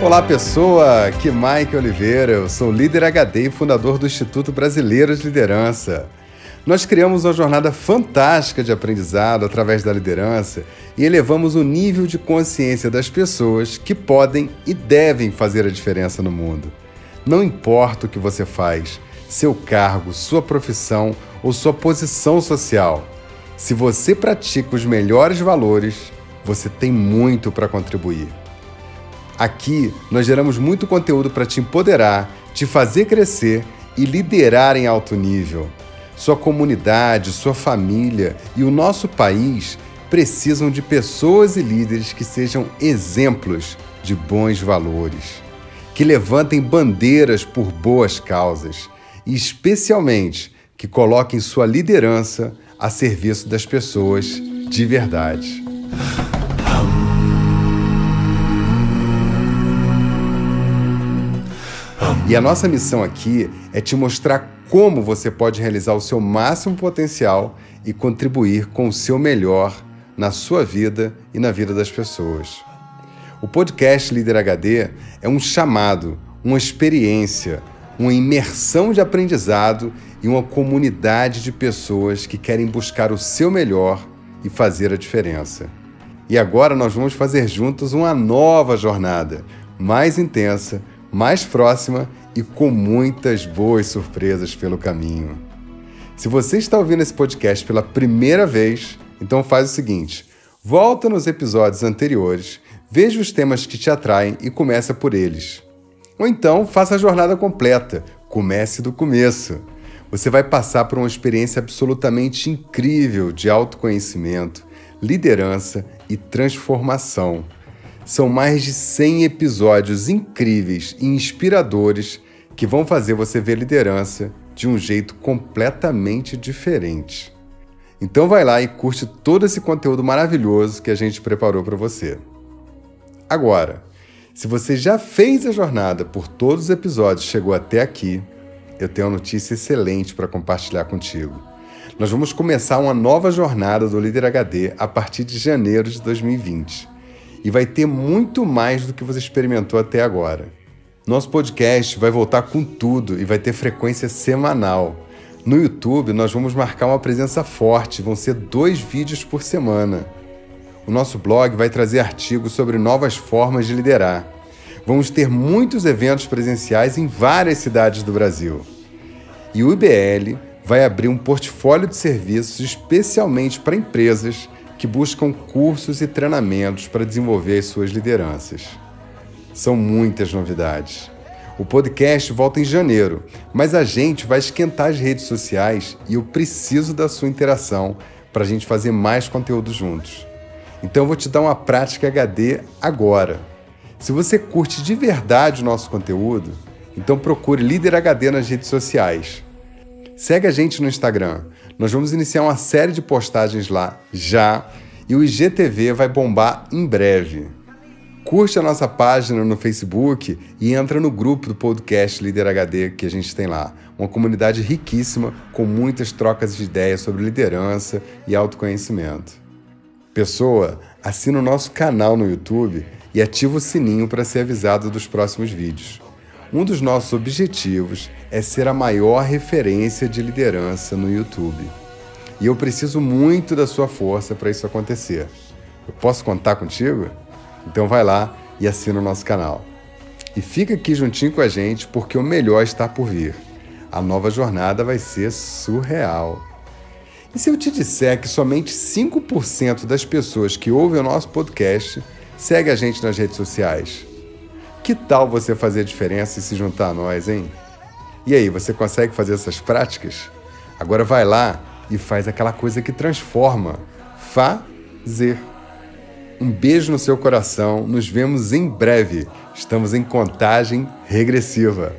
Olá, pessoa! Aqui Mike Oliveira, eu sou líder HD e fundador do Instituto Brasileiro de Liderança. Nós criamos uma jornada fantástica de aprendizado através da liderança e elevamos o nível de consciência das pessoas que podem e devem fazer a diferença no mundo. Não importa o que você faz, seu cargo, sua profissão ou sua posição social. Se você pratica os melhores valores, você tem muito para contribuir. Aqui nós geramos muito conteúdo para te empoderar, te fazer crescer e liderar em alto nível. Sua comunidade, sua família e o nosso país precisam de pessoas e líderes que sejam exemplos de bons valores, que levantem bandeiras por boas causas e, especialmente, que coloquem sua liderança a serviço das pessoas de verdade. E a nossa missão aqui é te mostrar como você pode realizar o seu máximo potencial e contribuir com o seu melhor na sua vida e na vida das pessoas. O podcast Líder HD é um chamado, uma experiência, uma imersão de aprendizado e uma comunidade de pessoas que querem buscar o seu melhor e fazer a diferença. E agora nós vamos fazer juntos uma nova jornada, mais intensa, mais próxima e com muitas boas surpresas pelo caminho. Se você está ouvindo esse podcast pela primeira vez, então faz o seguinte: volta nos episódios anteriores, veja os temas que te atraem e começa por eles. Ou então faça a jornada completa, comece do começo. Você vai passar por uma experiência absolutamente incrível de autoconhecimento, liderança e transformação. São mais de 100 episódios incríveis e inspiradores que vão fazer você ver liderança de um jeito completamente diferente. Então vai lá e curte todo esse conteúdo maravilhoso que a gente preparou para você. Agora, se você já fez a jornada por todos os episódios e chegou até aqui, eu tenho uma notícia excelente para compartilhar contigo. Nós vamos começar uma nova jornada do Líder HD a partir de janeiro de 2020 e vai ter muito mais do que você experimentou até agora. Nosso podcast vai voltar com tudo e vai ter frequência semanal. No YouTube, nós vamos marcar uma presença forte, vão ser dois vídeos por semana. O nosso blog vai trazer artigos sobre novas formas de liderar. Vamos ter muitos eventos presenciais em várias cidades do Brasil. E o IBL vai abrir um portfólio de serviços especialmente para empresas que buscam cursos e treinamentos para desenvolver as suas lideranças. São muitas novidades. O podcast volta em janeiro, mas a gente vai esquentar as redes sociais e eu preciso da sua interação para a gente fazer mais conteúdo juntos. Então eu vou te dar uma prática HD agora. Se você curte de verdade o nosso conteúdo, então procure Líder HD nas redes sociais. Segue a gente no Instagram nós vamos iniciar uma série de postagens lá já e o IGTV vai bombar em breve. Curte a nossa página no Facebook e entra no grupo do podcast Líder HD que a gente tem lá. Uma comunidade riquíssima com muitas trocas de ideias sobre liderança e autoconhecimento. Pessoa, assina o nosso canal no YouTube e ativa o sininho para ser avisado dos próximos vídeos. Um dos nossos objetivos é ser a maior referência de liderança no YouTube. E eu preciso muito da sua força para isso acontecer. Eu posso contar contigo? Então vai lá e assina o nosso canal. E fica aqui juntinho com a gente porque o melhor está por vir. A nova jornada vai ser surreal. E se eu te disser que somente 5% das pessoas que ouvem o nosso podcast segue a gente nas redes sociais? Que tal você fazer diferença e se juntar a nós, hein? E aí, você consegue fazer essas práticas? Agora vai lá e faz aquela coisa que transforma. Fazer. Um beijo no seu coração. Nos vemos em breve. Estamos em contagem regressiva.